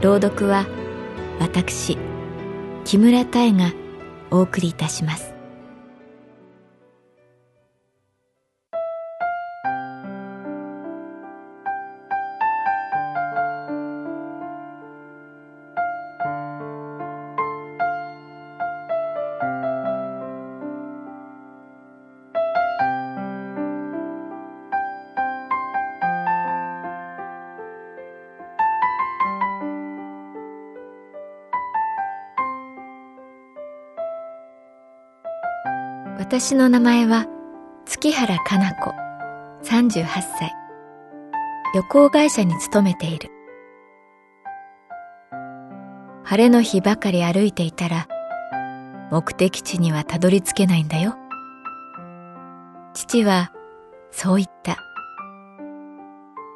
朗読は私木村多江がお送りいたします。私の名前は月原かな子38歳。旅行会社に勤めている。晴れの日ばかり歩いていたら目的地にはたどり着けないんだよ。父はそう言った。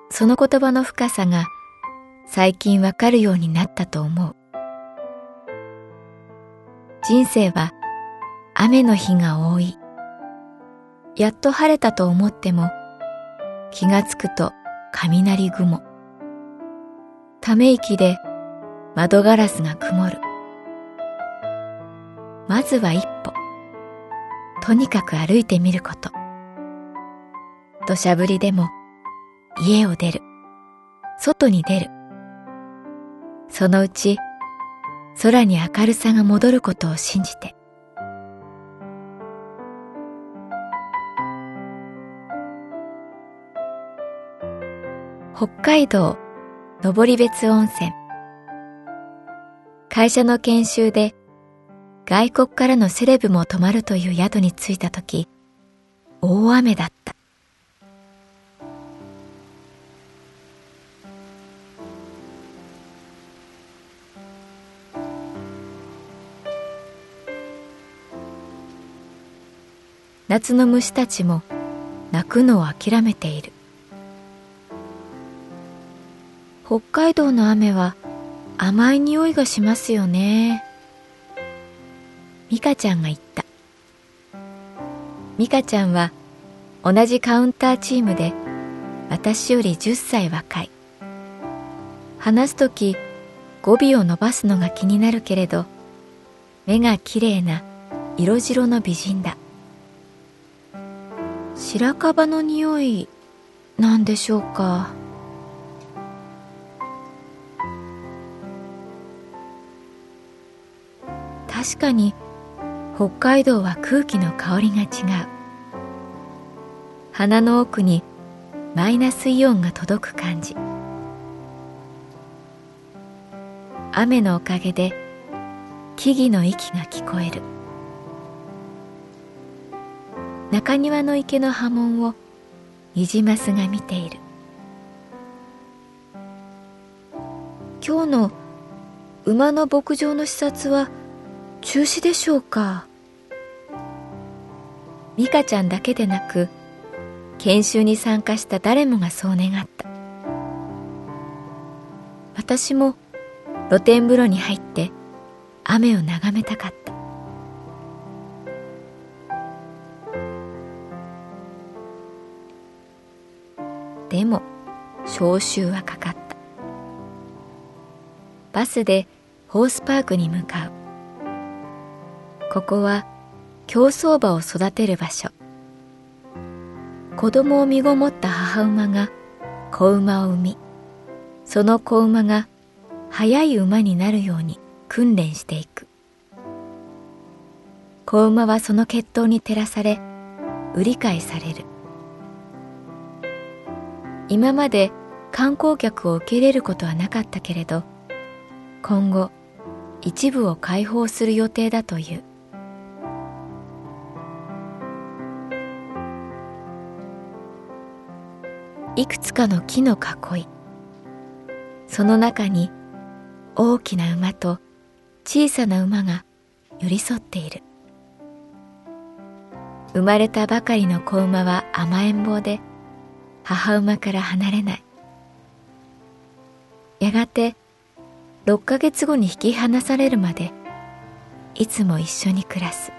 その言葉の深さが最近わかるようになったと思う。人生は雨の日が多い。やっと晴れたと思っても、気がつくと雷雲。ため息で窓ガラスが曇る。まずは一歩。とにかく歩いてみること。土砂降りでも家を出る。外に出る。そのうち空に明るさが戻ることを信じて。北海道登別温泉。会社の研修で外国からのセレブも泊まるという宿に着いた時大雨だった。夏の虫たちも泣くのを諦めている。北海道の雨は甘い匂いがしますよね。ミカちゃんが言った。ミカちゃんは同じカウンターチームで私より10歳若い。話すとき語尾を伸ばすのが気になるけれど目がきれいな色白の美人だ。白樺の匂いなんでしょうか。確かに北海道は空気の香りが違う。鼻の奥にマイナスイオンが届く感じ。雨のおかげで木々の息が聞こえる。中庭の池の波紋をニジマスが見ている。今日の馬の牧場の視察は中止でしょうか。美香ちゃんだけでなく研修に参加した誰もがそう願った。私も露天風呂に入って雨を眺めたかった。でも招集はかかった。バスでホースパークに向かう。ここは競走馬を育てる場所。子供を身ごもった母馬が子馬を産みその子馬が速い馬になるように訓練していく。子馬はその血統に照らされ売り買いされる。今まで観光客を受け入れることはなかったけれど今後一部を開放する予定だという。いくつかの木の囲い。その中に大きな馬と小さな馬が寄り添っている。生まれたばかりの子馬は甘えん坊で母馬から離れない。やがて6ヶ月後に引き離されるまでいつも一緒に暮らす。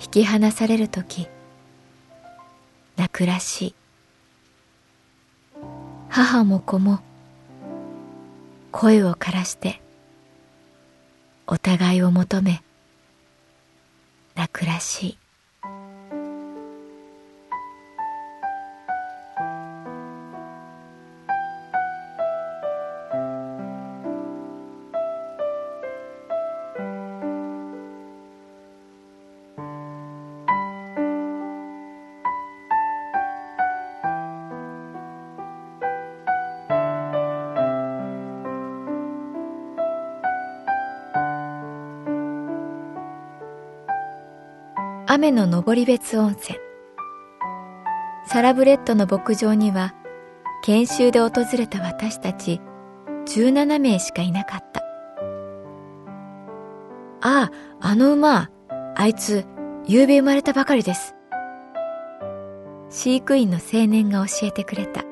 引き離される時暮らし。母も子も声を枯らしてお互いを求め泣くらしい。雨の登別温泉。サラブレッドの牧場には研修で訪れた私たち17名しかいなかった。あああの馬あいつ夕べ生まれたばかりです。飼育員の青年が教えてくれた。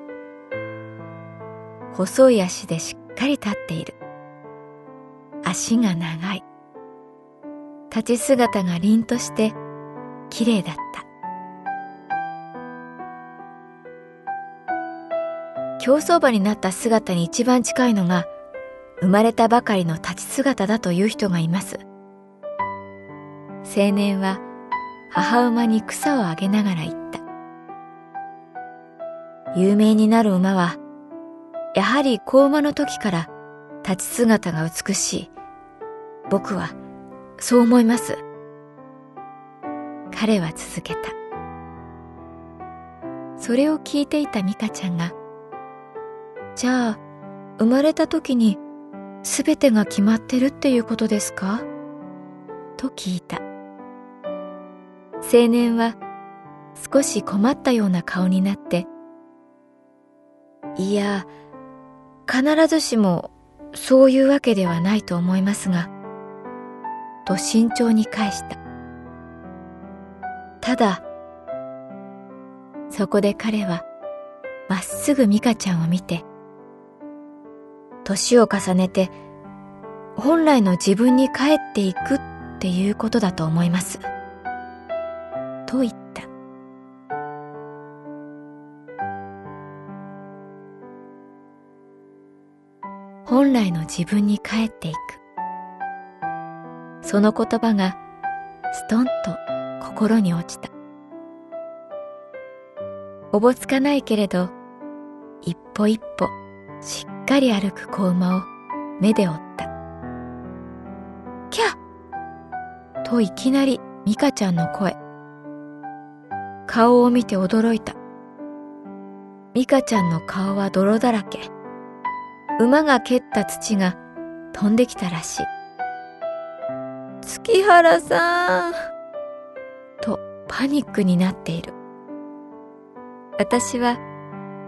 細い足でしっかり立っている。足が長い。立ち姿が凛として綺麗だった。競走馬になった姿に一番近いのが生まれたばかりの立ち姿だという人がいます。青年は母馬に草をあげながら言った。有名になる馬はやはり子馬の時から立ち姿が美しい。僕はそう思います。彼は続けた。それを聞いていた美香ちゃんが「じゃあ生まれた時に全てが決まってるっていうことですか?」と聞いた。青年は少し困ったような顔になって「いや必ずしもそういうわけではないと思いますが」と慎重に返した。ただ、そこで彼はまっすぐ美香ちゃんを見て、年を重ねて本来の自分に帰っていくっていうことだと思います。と言った。本来の自分に帰っていく。その言葉がストンと心に落ちた。おぼつかないけれど一歩一歩しっかり歩く子馬を目で追った。キャッ！といきなり美香ちゃんの声。顔を見て驚いた。美香ちゃんの顔は泥だらけ。馬が蹴った土が飛んできたらしい。月原さん！パニックになっている。私は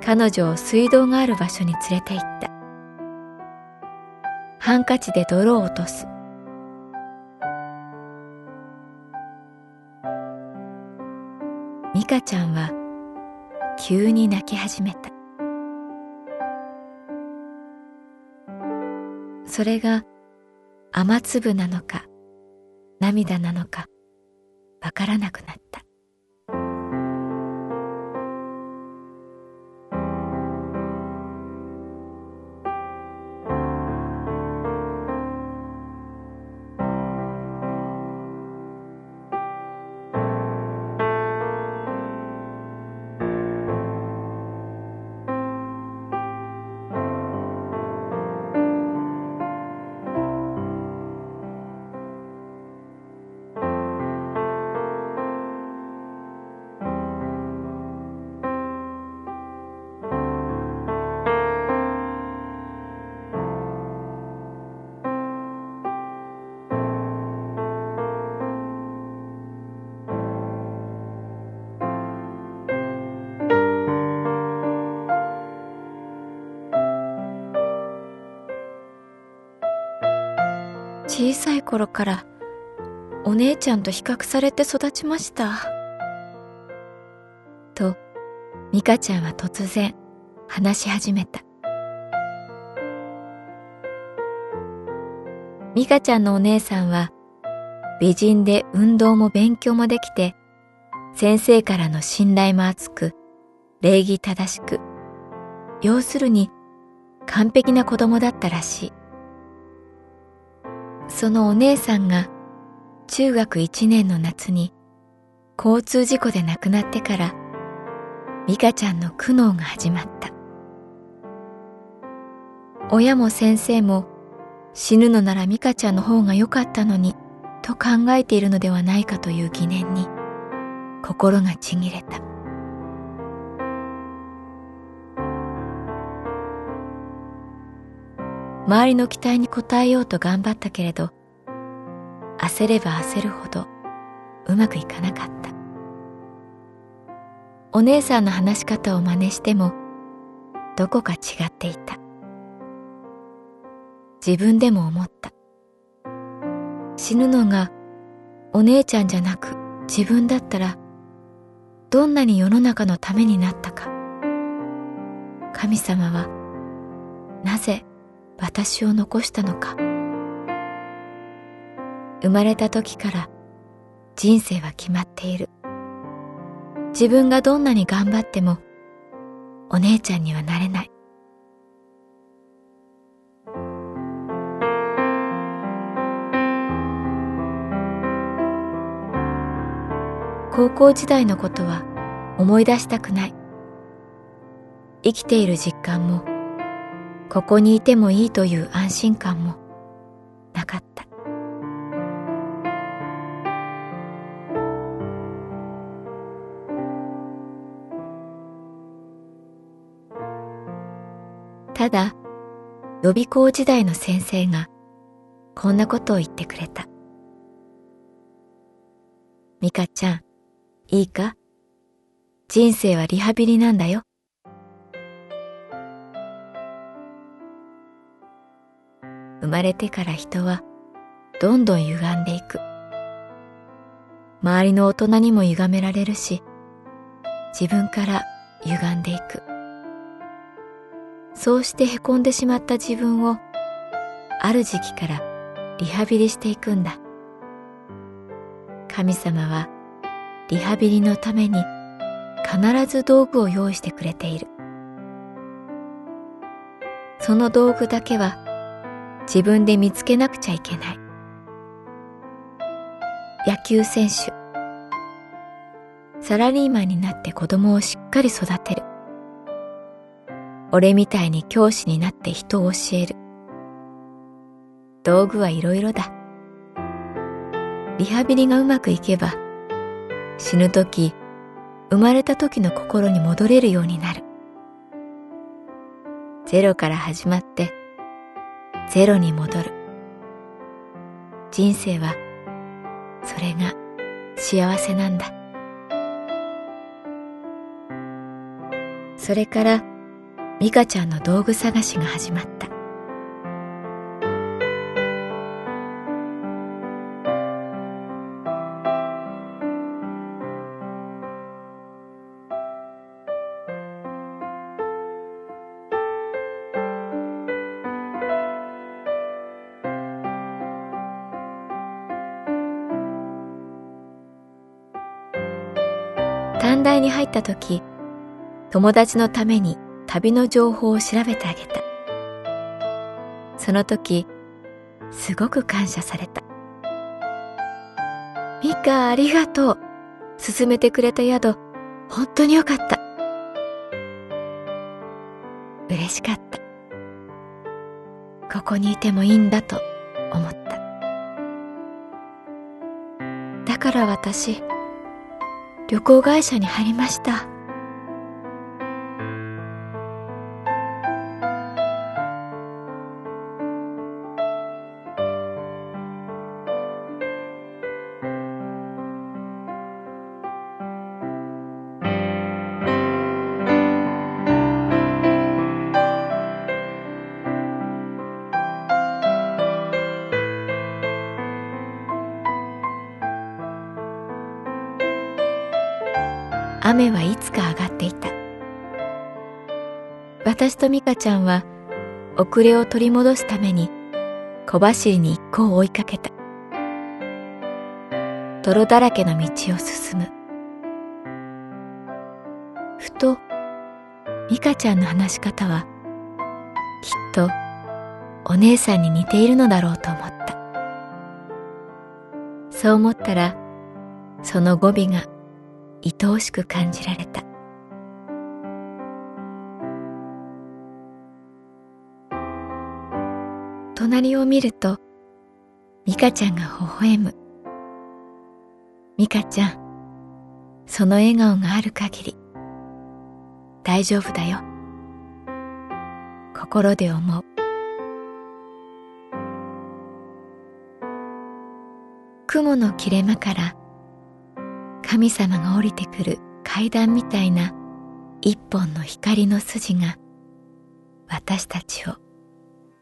彼女を水道がある場所に連れて行った。ハンカチで泥を落とす。美香ちゃんは急に泣き始めた。それが雨粒なのか涙なのか。わからなくなった。小さい頃からお姉ちゃんと比較されて育ちました。と、美香ちゃんは突然話し始めた。美香ちゃんのお姉さんは美人で運動も勉強もできて先生からの信頼も厚く礼儀正しく要するに完璧な子供だったらしいそのお姉さんが中学1年の夏に交通事故で亡くなってから美香ちゃんの苦悩が始まった。親も先生も死ぬのなら美香ちゃんの方が良かったのにと考えているのではないかという疑念に心がちぎれた。周りの期待に応えようと頑張ったけれど焦れば焦るほどうまくいかなかった。お姉さんの話し方を真似してもどこか違っていた。自分でも思った。死ぬのがお姉ちゃんじゃなく自分だったらどんなに世の中のためになったか。神様はなぜ私を残したのか。生まれた時から人生は決まっている。自分がどんなに頑張ってもお姉ちゃんにはなれない。高校時代のことは思い出したくない。生きている実感もここにいてもいいという安心感もなかったただ予備校時代の先生がこんなことを言ってくれた。美香ちゃん、いいか？人生はリハビリなんだよ。生まれてから人はどんどん歪んでいく。周りの大人にも歪められるし、自分から歪んでいく。そうしてへこんでしまった自分をある時期からリハビリしていくんだ。神様はリハビリのために必ず道具を用意してくれている。その道具だけは自分で見つけなくちゃいけない。野球選手。サラリーマンになって子供をしっかり育てる。俺みたいに教師になって人を教える。道具はいろいろだ。リハビリがうまくいけば死ぬ時生まれた時の心に戻れるようになるゼロから始まってゼロに戻る。人生はそれが幸せなんだ。それから美香ちゃんの道具探しが始まった。短大に入った時友達のために旅の情報を調べてあげた。その時すごく感謝された。ミカありがとう。勧めてくれた宿本当によかった。嬉しかった。ここにいてもいいんだと思った。だから私旅行会社に入りました。雨はいつか上がっていた。私と美香ちゃんは遅れを取り戻すために小走りに一行を追いかけた。泥だらけの道を進む。ふと美香ちゃんの話し方はきっとお姉さんに似ているのだろうと思った。そう思ったらその語尾が愛おしく感じられた。隣を見ると美香ちゃんが微笑む。美香ちゃんその笑顔がある限り大丈夫だよ。心で思う。雲の切れ間から神様が降りてくる階段みたいな一本の光の筋が私たちを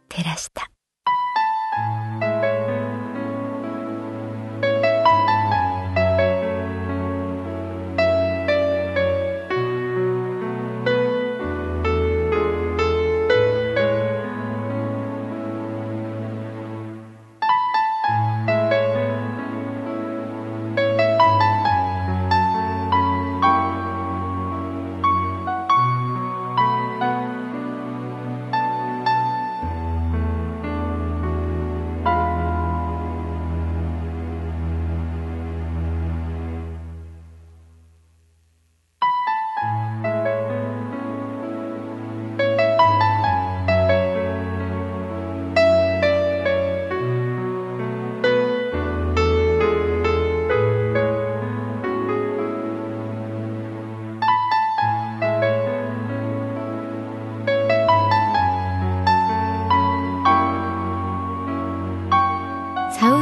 照らした。